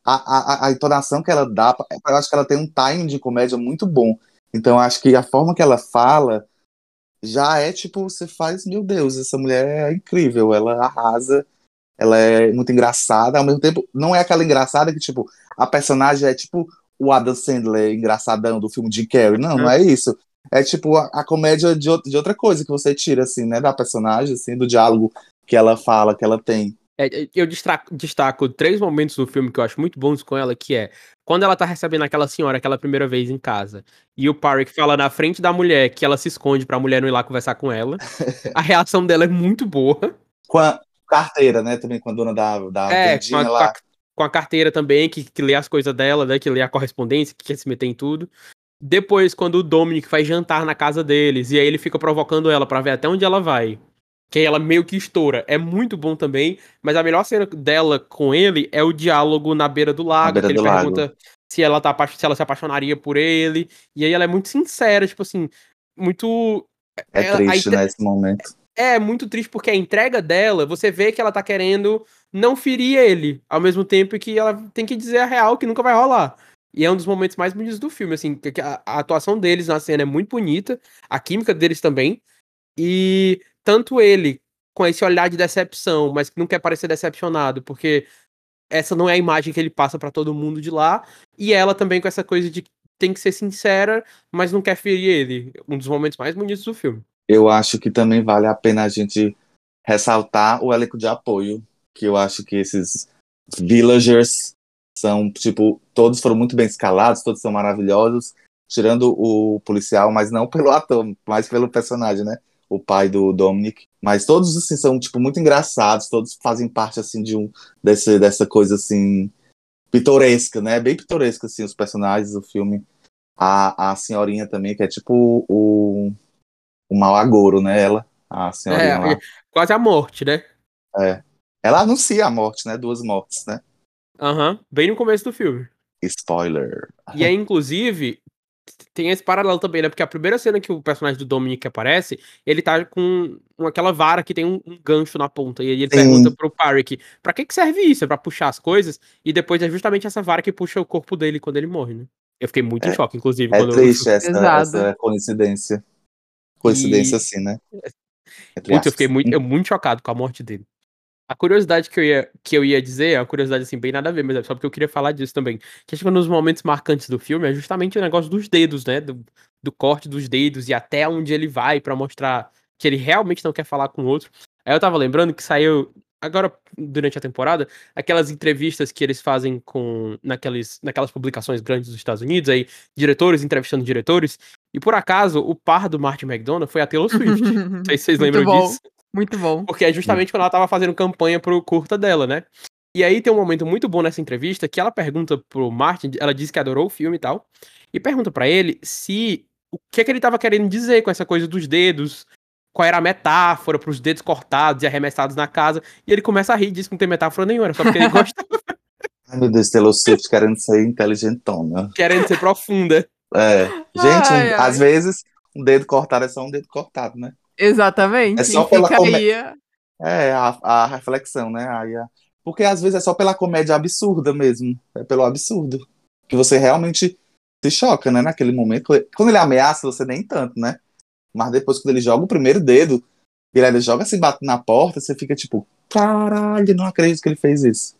A, a, a- a entonação que ela dá, eu acho que ela tem um timing de comédia muito bom. Então, eu acho que a forma que ela fala já é tipo, você faz, meu Deus, essa mulher é incrível, ela arrasa, ela é muito engraçada, ao mesmo tempo, não é aquela engraçada que, tipo, a personagem é tipo o Adam Sandler engraçadão do filme de Carrey. Não, não é isso. É tipo a, a comédia de, de outra coisa que você tira, assim, né, da personagem, assim, do diálogo que ela fala, que ela tem. É, é, eu distra- destaco três momentos do filme que eu acho muito bons com ela, que é quando ela tá recebendo aquela senhora aquela primeira vez em casa, e o Parik fala na frente da mulher que ela se esconde pra mulher não ir lá conversar com ela. A reação dela é muito boa. Carteira, né, também com a dona da, da É, com a, lá. com a carteira também, que, que lê as coisas dela, né? Que lê a correspondência, que quer se meter em tudo. Depois, quando o Dominic faz jantar na casa deles, e aí ele fica provocando ela pra ver até onde ela vai. Que aí ela meio que estoura. É muito bom também, mas a melhor cena dela com ele é o diálogo na beira do lago, beira que ele do lago. pergunta se ela, tá, se ela se apaixonaria por ele. E aí ela é muito sincera, tipo assim, muito. É ela- triste, aí- né, esse momento. É muito triste porque a entrega dela, você vê que ela tá querendo não ferir ele, ao mesmo tempo que ela tem que dizer a real que nunca vai rolar. E é um dos momentos mais bonitos do filme, assim, a, a atuação deles na cena é muito bonita, a química deles também, e tanto ele com esse olhar de decepção, mas que não quer parecer decepcionado, porque essa não é a imagem que ele passa pra todo mundo de lá, e ela também com essa coisa de tem que ser sincera, mas não quer ferir ele. Um dos momentos mais bonitos do filme. Eu acho que também vale a pena a gente ressaltar o elenco de apoio, que eu acho que esses villagers são, tipo, todos foram muito bem escalados, todos são maravilhosos, tirando o policial, mas não pelo ator, mas pelo personagem, né? O pai do Dominic. Mas todos, assim, são, tipo, muito engraçados, todos fazem parte, assim, de um, desse, dessa coisa, assim, pitoresca, né? Bem pitoresca, assim, os personagens do filme. A, a senhorinha também, que é tipo o, o mau agouro, né? Ela, a senhorinha lá. É, quase a morte, né? Ela anuncia a morte, né? Duas mortes, né? Aham, bem no começo do filme. Spoiler. E aí, inclusive, tem esse paralelo também, né? Porque a primeira cena que o personagem do Dominic aparece, ele tá com aquela vara que tem um, um gancho na ponta. E aí ele Sim. pergunta pro Parik, pra que que serve isso? É pra puxar as coisas? E depois é justamente essa vara que puxa o corpo dele quando ele morre, né? Eu fiquei muito em É- choque, inclusive, É quando triste essa, Pesado. essa coincidência. Coincidência, E- assim, né? Eu. Fiquei muito, eu muito chocado com a morte dele. A curiosidade que eu, ia, que eu ia dizer, é uma curiosidade assim, bem nada a ver, mas é só porque eu queria falar disso também. Que acho que um dos momentos marcantes do filme é justamente o negócio dos dedos, né? Do, do corte dos dedos e até onde ele vai pra mostrar que ele realmente não quer falar com o outro. Aí eu tava lembrando que saiu, agora durante a temporada, aquelas entrevistas que eles fazem com naqueles, naquelas publicações grandes dos Estados Unidos, aí diretores entrevistando diretores. E por acaso, o par do Martin McDonough foi a Taylor Swift. Não sei se vocês Muito lembram bom. disso. Muito bom. Porque é justamente quando ela tava fazendo campanha pro curta dela, né? E aí tem um momento muito bom nessa entrevista que ela pergunta pro Martin, ela diz que adorou o filme e tal, e pergunta pra ele se o que é que ele tava querendo dizer com essa coisa dos dedos, qual era a metáfora pros dedos cortados e arremessados na casa, e ele começa a rir, diz que não tem metáfora nenhuma, era só porque ele gosta, Ai, meu Deus, Taylor Swift querendo ser inteligentona. querendo ser profunda. É. Gente, um- Ai, ai. às vezes, um dedo cortado é só um dedo cortado, né? Exatamente. É só pela aí. É, a, a reflexão, né? Aí, a- Porque às vezes é só pela comédia absurda mesmo. É pelo absurdo. Que você realmente se choca, né? Naquele momento. Quando ele ameaça, você nem tanto, né? Mas depois, quando ele joga o primeiro dedo, ele ainda joga assim, bate na porta, você fica tipo, caralho, não acredito que ele fez isso.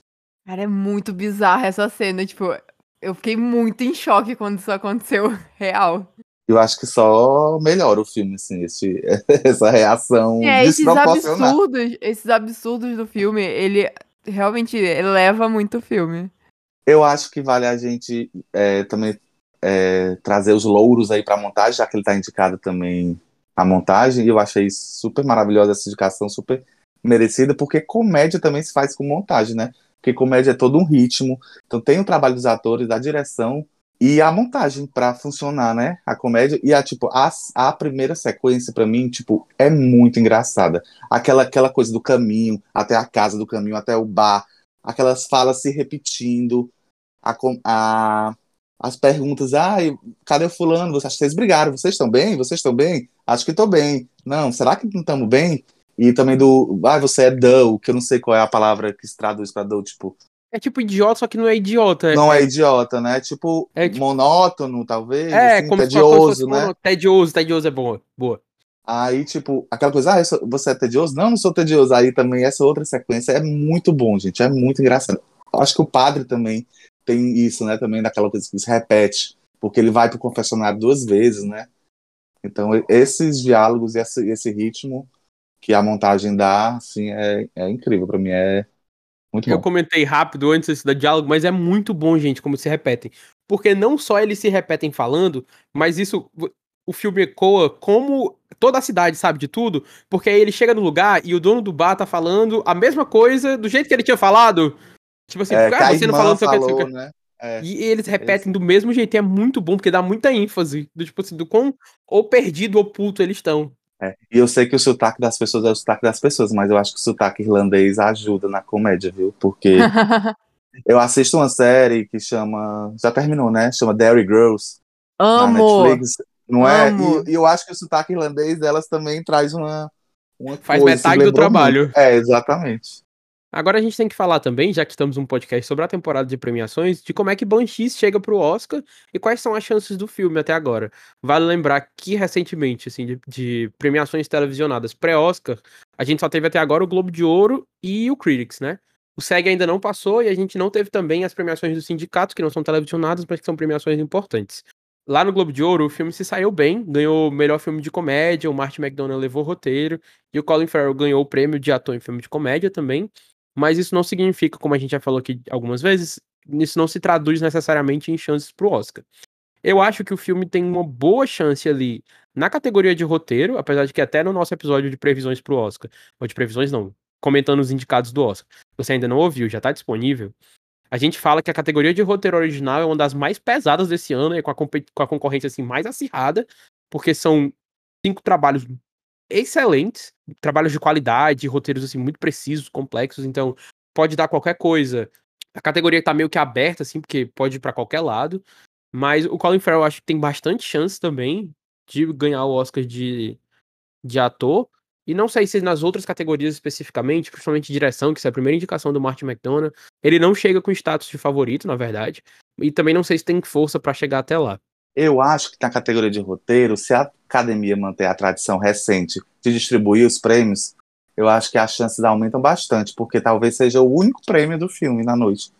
Cara, é muito bizarra essa cena. Tipo, eu fiquei muito em choque quando isso aconteceu. Real. Eu acho que só melhora o filme, assim, esse, essa reação É, esses absurdos, esses absurdos do filme, ele realmente eleva muito o filme. Eu acho que vale a gente é, também é, trazer os louros aí pra montagem, já que ele tá indicado também a montagem, e eu achei super maravilhosa essa indicação, super merecida, porque comédia também se faz com montagem, né? Porque comédia é todo um ritmo, então tem o trabalho dos atores, da direção, e a montagem para funcionar, né? A comédia e a tipo a, a primeira sequência para mim, tipo, é muito engraçada. Aquela aquela coisa do caminho até a casa do caminho até o bar, aquelas falas se repetindo, a, a as perguntas, ah, cadê o fulano? Vocês, vocês brigaram, vocês estão bem? Vocês estão bem? Acho que estou bem. Não, será que não estamos bem? E também do, ah, você é dull, que eu não sei qual é a palavra que se traduz para dull, tipo, é tipo idiota, só que não é idiota. Não é, é idiota, né? Tipo, é, tipo... monótono, talvez. É, assim, como tedioso, né? Tedioso, tedioso é boa. boa. Aí, tipo, aquela coisa, ah, sou... você é tedioso? Não, não sou tedioso. Aí também essa outra sequência é muito bom, gente. É muito engraçado. Acho que o padre também tem isso, né? Também daquela coisa que se repete. Porque ele vai pro confessionário duas vezes, né? Então, esses diálogos e esse, esse ritmo que a montagem dá, assim, é, é incrível. para mim é muito eu comentei rápido antes desse da diálogo, mas é muito bom, gente, como se repetem. Porque não só eles se repetem falando, mas isso o filme ecoa como toda a cidade sabe de tudo, porque aí ele chega no lugar e o dono do bar tá falando a mesma coisa do jeito que ele tinha falado. Tipo assim, é, ah, você não falou, falou que, né? É. E eles repetem eles... do mesmo jeito, e é muito bom, porque dá muita ênfase, do tipo assim, do quão ou perdido ou puto eles estão. É, e eu sei que o sotaque das pessoas é o sotaque das pessoas, mas eu acho que o sotaque irlandês ajuda na comédia, viu? Porque eu assisto uma série que chama. Já terminou, né? Chama Dairy Girls. Amo! Na Netflix, não é? E, e, eu acho que o sotaque irlandês delas também traz uma. uma Faz coisa, metade do trabalho. Muito. É, exatamente. Agora a gente tem que falar também, já que estamos num podcast sobre a temporada de premiações, de como é que Banshees chega pro Oscar e quais são as chances do filme até agora. Vale lembrar que recentemente, assim, de, de premiações televisionadas pré-Oscar, a gente só teve até agora o Globo de Ouro e o Critics, né? O SEG ainda não passou e a gente não teve também as premiações do sindicato, que não são televisionadas, mas que são premiações importantes. Lá no Globo de Ouro, o filme se saiu bem, ganhou o melhor filme de comédia, o Martin McDonagh levou o roteiro, e o Colin Farrell ganhou o prêmio de ator em filme de comédia também. Mas isso não significa, como a gente já falou aqui algumas vezes, isso não se traduz necessariamente em chances pro Oscar. Eu acho que o filme tem uma boa chance ali na categoria de roteiro, apesar de que até no nosso episódio de previsões pro Oscar, ou de previsões não, comentando os indicados do Oscar, você ainda não ouviu, já tá disponível. A gente fala que a categoria de roteiro original é uma das mais pesadas desse ano, e com a, com a concorrência assim mais acirrada, porque são cinco trabalhos excelentes, trabalhos de qualidade, roteiros assim muito precisos, complexos, então pode dar qualquer coisa. A categoria tá meio que aberta assim, porque pode ir para qualquer lado, mas o Colin Farrell acho que tem bastante chance também de ganhar o Oscar de, de ator. E não sei se nas outras categorias especificamente, principalmente direção, que é a primeira indicação do Martin McDonagh, ele não chega com status de favorito, na verdade. E também não sei se tem força para chegar até lá. Eu acho que na categoria de roteiro, se a academia manter a tradição recente de distribuir os prêmios, eu acho que as chances aumentam bastante, porque talvez seja o único prêmio do filme na noite.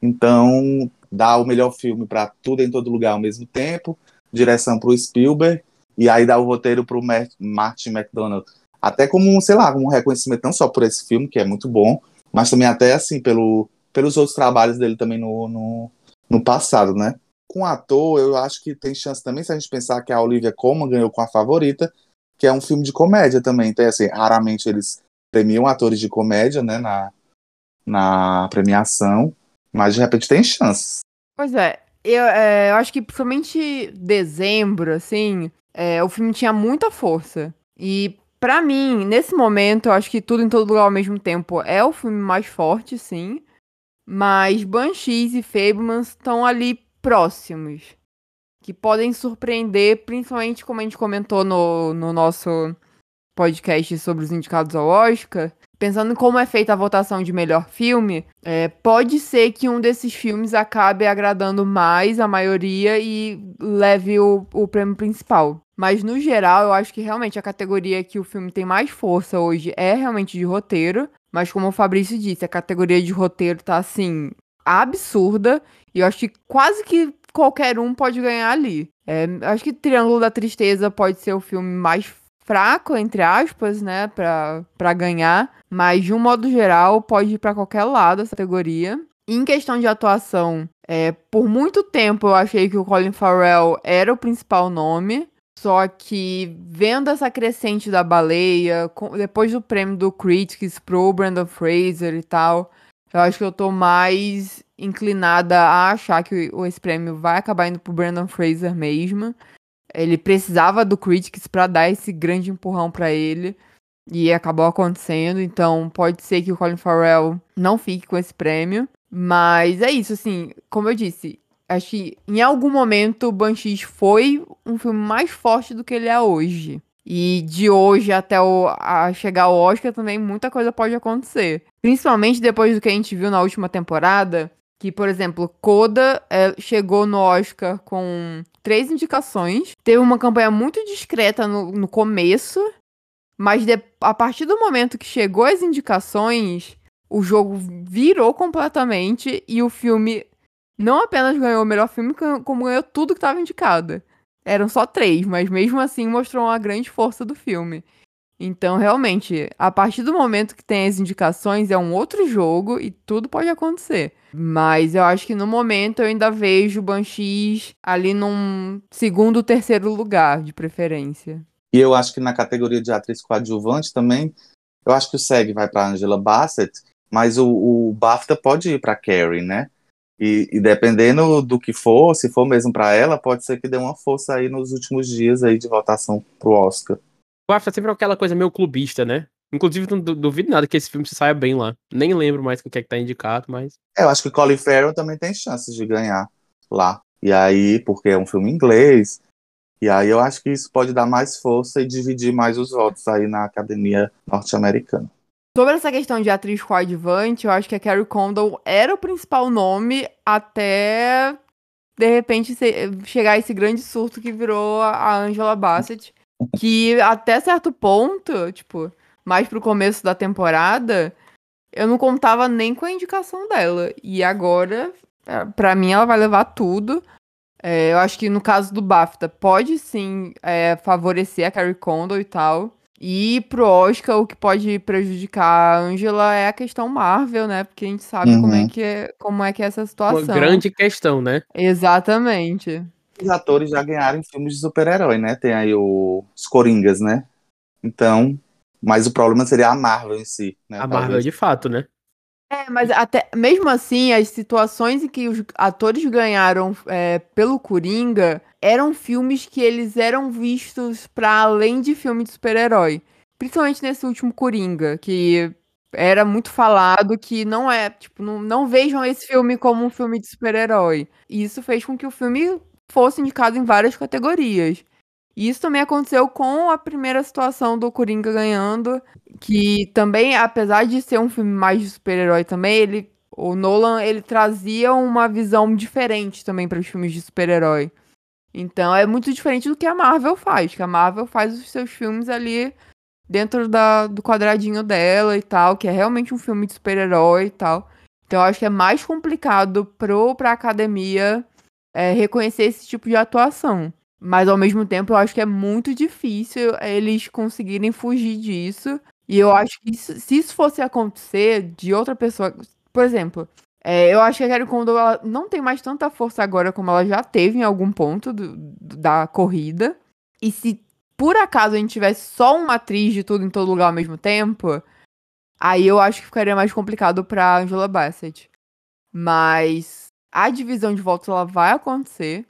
Então, dá o melhor filme para tudo em todo lugar ao mesmo tempo, direção para o Spielberg, e aí dá o roteiro para o Martin McDonald. Até como, sei lá, um reconhecimento não só por esse filme, que é muito bom, mas também até assim pelo, pelos outros trabalhos dele também no, no, no passado, né? Com ator, eu acho que tem chance também, se a gente pensar que a Olivia Colman ganhou com a favorita, que é um filme de comédia também. Então, assim, raramente eles premiam atores de comédia, né, na, na premiação, mas de repente tem chances. Pois é, eu, é, eu acho que principalmente dezembro, assim, é, o filme tinha muita força. E para mim, nesse momento, eu acho que tudo em todo lugar ao mesmo tempo é o filme mais forte, sim. Mas Banshees e Fablemans estão ali próximos. Que podem surpreender, principalmente como a gente comentou no, no nosso podcast sobre os indicados ao Oscar. Pensando em como é feita a votação de melhor filme, é, pode ser que um desses filmes acabe agradando mais a maioria e leve o, o prêmio principal. Mas no geral, eu acho que realmente a categoria que o filme tem mais força hoje é realmente de roteiro. Mas como o Fabrício disse, a categoria de roteiro tá assim absurda. E eu acho que quase que qualquer um pode ganhar ali. É, acho que Triângulo da Tristeza pode ser o filme mais fraco, entre aspas, né, pra, pra ganhar. Mas, de um modo geral, pode ir para qualquer lado essa categoria. Em questão de atuação, é, por muito tempo eu achei que o Colin Farrell era o principal nome. Só que vendo essa crescente da baleia, com, depois do prêmio do Critics pro Brandon Fraser e tal, Eu acho que eu tô mais inclinada a achar que esse prêmio vai acabar indo pro Brandon Fraser mesmo. Ele precisava do Critics para dar esse grande empurrão para ele. E acabou acontecendo, então pode ser que o Colin Farrell não fique com esse prêmio. Mas é isso, assim, como eu disse, acho que em algum momento o Banshees foi um filme mais forte do que ele é hoje. E de hoje até o, a chegar ao Oscar também muita coisa pode acontecer. Principalmente depois do que a gente viu na última temporada, que, por exemplo, Coda é, chegou no Oscar com três indicações. Teve uma campanha muito discreta no, no começo. Mas de, a partir do momento que chegou as indicações, o jogo virou completamente e o filme não apenas ganhou o melhor filme, como ganhou tudo que estava indicado. Eram só três, mas mesmo assim mostrou uma grande força do filme. Então, realmente, a partir do momento que tem as indicações, é um outro jogo e tudo pode acontecer. Mas eu acho que no momento eu ainda vejo Banshees ali num segundo, terceiro lugar, de preferência. E eu acho que na categoria de atriz coadjuvante também, eu acho que o SEG vai para Angela Bassett, mas o, o BAFTA pode ir para Carrie, né? E, e, dependendo do que for, se for mesmo para ela, pode ser que dê uma força aí nos últimos dias aí de votação pro Oscar. O BAFTA sempre é aquela coisa meio clubista, né? Inclusive, não duvido nada que esse filme se saia bem lá. Nem lembro mais o que é que tá indicado, mas. É, eu acho que Colin Farrell também tem chances de ganhar lá. E aí, porque é um filme inglês. E aí eu acho que isso pode dar mais força e dividir mais os votos aí na academia norte-americana. Sobre essa questão de atriz coadjuvante, eu acho que a Carrie Condon era o principal nome até de repente chegar esse grande surto que virou a Angela Bassett, que até certo ponto, tipo, mais pro começo da temporada, eu não contava nem com a indicação dela. E agora, é, para mim, ela vai levar tudo. É, eu acho que no caso do BAFTA, pode sim é, favorecer a Carrie Condon e tal. E pro Oscar, o que pode prejudicar a Angela é a questão Marvel, né? Porque a gente sabe uhum. como, é que é, como é que é essa situação. Uma grande questão, né? Exatamente. Os atores já ganharam filmes de super-herói, né? Tem aí o... os Coringas, né? Então, mas o problema seria a Marvel em si, né? A Talvez. Marvel de fato, né? É, mas até mesmo assim, as situações em que os atores ganharam é, pelo Coringa eram filmes que eles eram vistos para além de filme de super-herói. Principalmente nesse último Coringa, que era muito falado que não é, tipo, não, não vejam esse filme como um filme de super-herói. E isso fez com que o filme fosse indicado em várias categorias. Isso também aconteceu com a primeira situação do Coringa ganhando, que também, apesar de ser um filme mais de super-herói também, ele o Nolan ele trazia uma visão diferente também para os filmes de super-herói. Então é muito diferente do que a Marvel faz, que a Marvel faz os seus filmes ali dentro da, do quadradinho dela e tal, que é realmente um filme de super-herói e tal. Então eu acho que é mais complicado pro, pra academia é, reconhecer esse tipo de atuação. Mas ao mesmo tempo eu acho que é muito difícil eles conseguirem fugir disso. E eu acho que isso, se isso fosse acontecer de outra pessoa. Por exemplo, é, eu acho que a Carrie Condon não tem mais tanta força agora como ela já teve em algum ponto do, da corrida. E se por acaso a gente tivesse só uma atriz de tudo em todo lugar ao mesmo tempo, aí eu acho que ficaria mais complicado pra Angela Bassett. Mas a divisão de votos ela vai acontecer.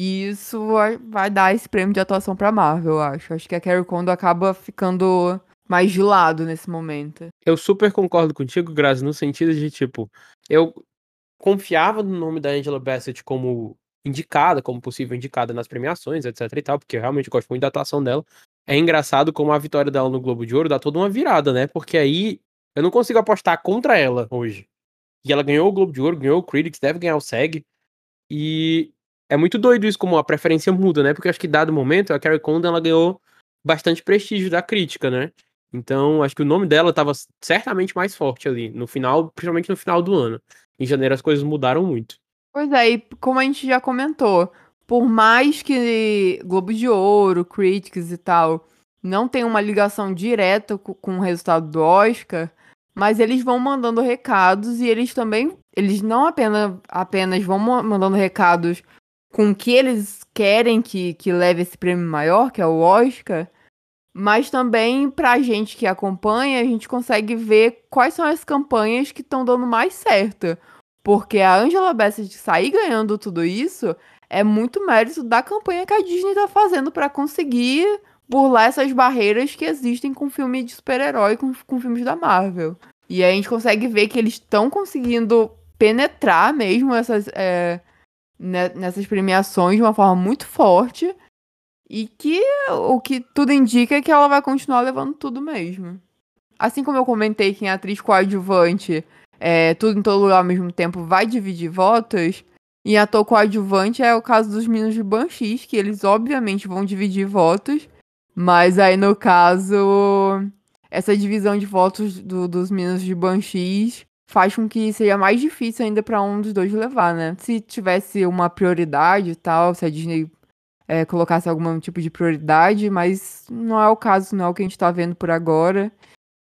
E isso vai, dar esse prêmio de atuação pra Marvel, eu acho. Acho que a Carrie Condon acaba ficando mais de lado nesse momento. Eu super concordo contigo, Grazi, no sentido de, tipo, eu confiava no nome da Angela Bassett como indicada, como possível indicada nas premiações, etc e tal, porque eu realmente gosto muito da atuação dela. É engraçado como a vitória dela no Globo de Ouro dá toda uma virada, né? Porque aí eu não consigo apostar contra ela hoje. E ela ganhou o Globo de Ouro, ganhou o Critics, deve ganhar o SEG. E é muito doido isso, como a preferência muda, né? Porque acho que dado momento, a Carrie Condon ela ganhou bastante prestígio da crítica, né? Então, acho que o nome dela estava certamente mais forte ali, no final, principalmente no final do ano. Em janeiro as coisas mudaram muito. Pois é, e como a gente já comentou, por mais que Globo de Ouro, Critics e tal, não tenham uma ligação direta com o resultado do Oscar, mas eles vão mandando recados e eles também, eles não apenas, apenas vão mandando recados com o que eles querem que, que leve esse prêmio maior, que é o Oscar, Mas também, pra gente que acompanha, a gente consegue ver quais são as campanhas que estão dando mais certo. Porque a Angela Bassett sair ganhando tudo isso é muito mérito da campanha que a Disney tá fazendo para conseguir burlar essas barreiras que existem com filme de super-herói, com, com filmes da Marvel. E a gente consegue ver que eles estão conseguindo penetrar mesmo essas, é, nessas premiações de uma forma muito forte. E que o que tudo indica é que ela vai continuar levando tudo mesmo. Assim como eu comentei que em atriz coadjuvante, é, tudo em todo lugar ao mesmo tempo vai dividir votos, em ator coadjuvante é o caso dos meninos de Banshees, que eles obviamente vão dividir votos, mas aí no caso, essa divisão de votos do, dos meninos de Banshees faz com que seja mais difícil ainda para um dos dois levar, né? Se tivesse uma prioridade e tal, se a Disney é, colocasse algum tipo de prioridade, mas não é o caso, não é o que a gente tá vendo por agora.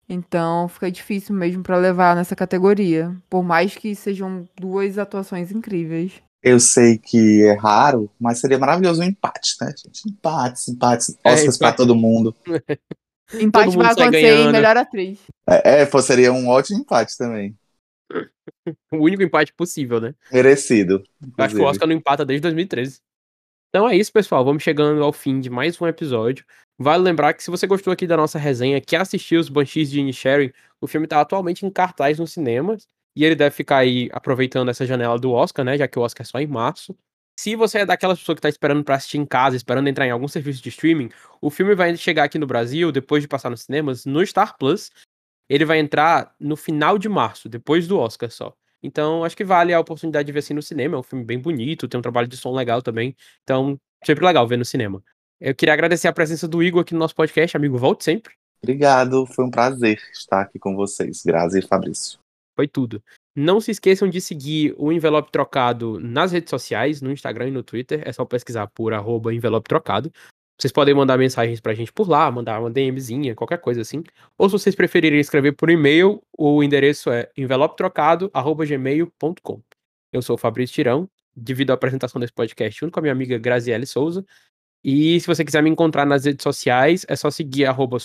Então fica difícil mesmo para levar nessa categoria, por mais que sejam duas atuações incríveis. Eu sei que é raro, mas seria maravilhoso um empate, né, gente? Empates, empates, é, Oscars para todo mundo. empate vai acontecer em melhor atriz. É, é, seria um ótimo empate também. o único empate possível, né? Merecido. Inclusive. Acho que o Oscar não empata desde 2013. Então é isso, pessoal. Vamos chegando ao fim de mais um episódio. Vale lembrar que se você gostou aqui da nossa resenha, que assistiu os Banshees de Inisherin, o filme está atualmente em cartaz nos cinemas. E ele deve ficar aí aproveitando essa janela do Oscar, né? Já que o Oscar é só em março. Se você é daquelas pessoas que está esperando para assistir em casa, esperando entrar em algum serviço de streaming, o filme vai chegar aqui no Brasil, depois de passar nos cinemas, no Star Plus. Ele vai entrar no final de março, depois do Oscar só. Então, acho que vale a oportunidade de ver assim no cinema. É um filme bem bonito, tem um trabalho de som legal também. Então, sempre legal ver no cinema. Eu queria agradecer a presença do Igor aqui no nosso podcast. Amigo, volte sempre. Obrigado, foi um prazer estar aqui com vocês, Grazi e Fabrício. Foi tudo. Não se esqueçam de seguir o Envelope Trocado nas redes sociais, no Instagram e no Twitter. É só pesquisar por envelope trocado. Vocês podem mandar mensagens pra gente por lá, mandar uma DMzinha, qualquer coisa assim. Ou se vocês preferirem escrever por e-mail, o endereço é envelopetrocado.gmail.com. Eu sou o Fabrício Tirão, divido a apresentação desse podcast junto com a minha amiga Graziele Souza. E se você quiser me encontrar nas redes sociais, é só seguir arroba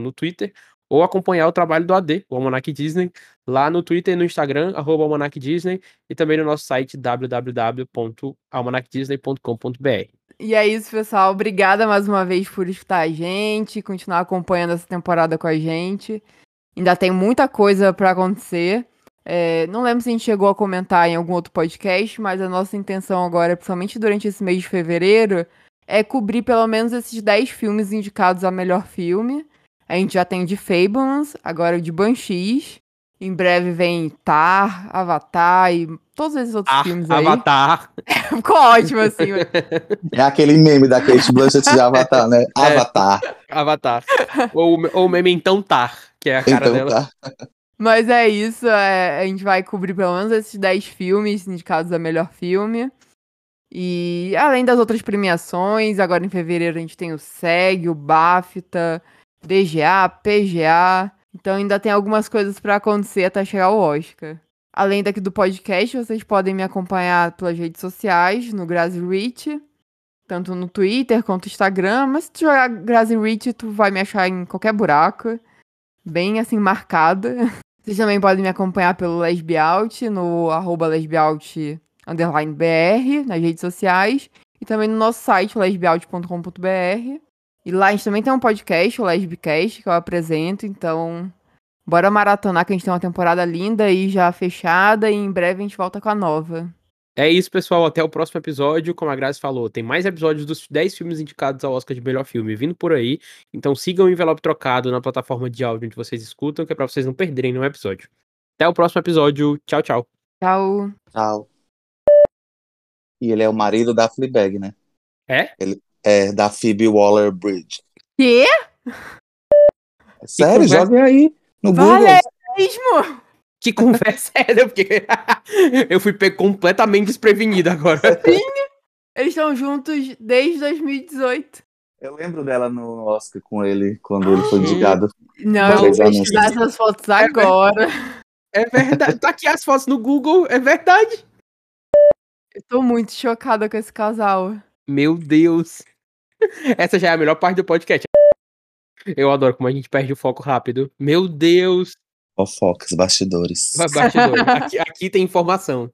no Twitter ou acompanhar o trabalho do AD, o Almanac Disney, lá no Twitter e no Instagram, arroba Almanac Disney, e também no nosso site www.almanacdisney.com.br. E é isso, pessoal. Obrigada mais uma vez por escutar a gente, continuar acompanhando essa temporada com a gente. Ainda tem muita coisa para acontecer. É, não lembro se a gente chegou a comentar em algum outro podcast, mas a nossa intenção agora, principalmente durante esse mês de fevereiro, é cobrir pelo menos esses 10 filmes indicados a melhor filme. A gente já tem o de Fablemans, agora o de Banshees. Em breve vem Tar, Avatar e todos esses outros ah, filmes aí. Avatar. Ficou ótimo, assim. É aquele meme da Kate Blanchett de Avatar, né? É. Avatar. É, Avatar. ou, ou o meme Então Tar, que é a cara então, dela. Tá. Mas é isso, é, a gente vai cobrir pelo menos esses 10 filmes indicados a melhor filme. E além das outras premiações, agora em fevereiro a gente tem o SEG, o BAFTA, DGA, PGA. Então ainda tem algumas coisas para acontecer até chegar o Oscar. Além daqui do podcast, vocês podem me acompanhar pelas redes sociais, no Grazi Rich, tanto no Twitter quanto no Instagram. Mas se tu jogar Grazi Rich, tu vai me achar em qualquer buraco. Bem assim, marcada. Vocês também podem me acompanhar pelo Lesbiaut, no arroba nas redes sociais. E também no nosso site, lesbiaut.com.br. E lá a gente também tem um podcast, o Lesbicast, que eu apresento, então bora maratonar que a gente tem uma temporada linda e já fechada e em breve a gente volta com a nova. É isso, pessoal. Até o próximo episódio. Como a Grazi falou, tem mais episódios dos 10 filmes indicados ao Oscar de melhor filme vindo por aí. Então sigam o envelope trocado na plataforma de áudio onde vocês escutam, que é pra vocês não perderem nenhum episódio. Até o próximo episódio. Tchau, tchau. Tchau. Tchau. E ele é o marido da Fleabag, né? É? Ele, é, da Phoebe Waller-Bridge. Quê? Sério, joguem aí no vale Google. mesmo? Que conversa é essa? Porque eu fui completamente desprevenido agora. Sim, eles estão juntos desde 2018. Eu lembro dela no Oscar com ele, quando ele foi indicado. Não, eu vou pesquisar essas fotos é agora. É verdade. Tá aqui as fotos no Google, é verdade. Eu tô muito chocada com esse casal. Meu Deus. Essa já é a melhor parte do podcast. Eu adoro como a gente perde o foco rápido. Meu Deus! Fofocas, bastidores. Ba- Bastidor. aqui, aqui tem informação.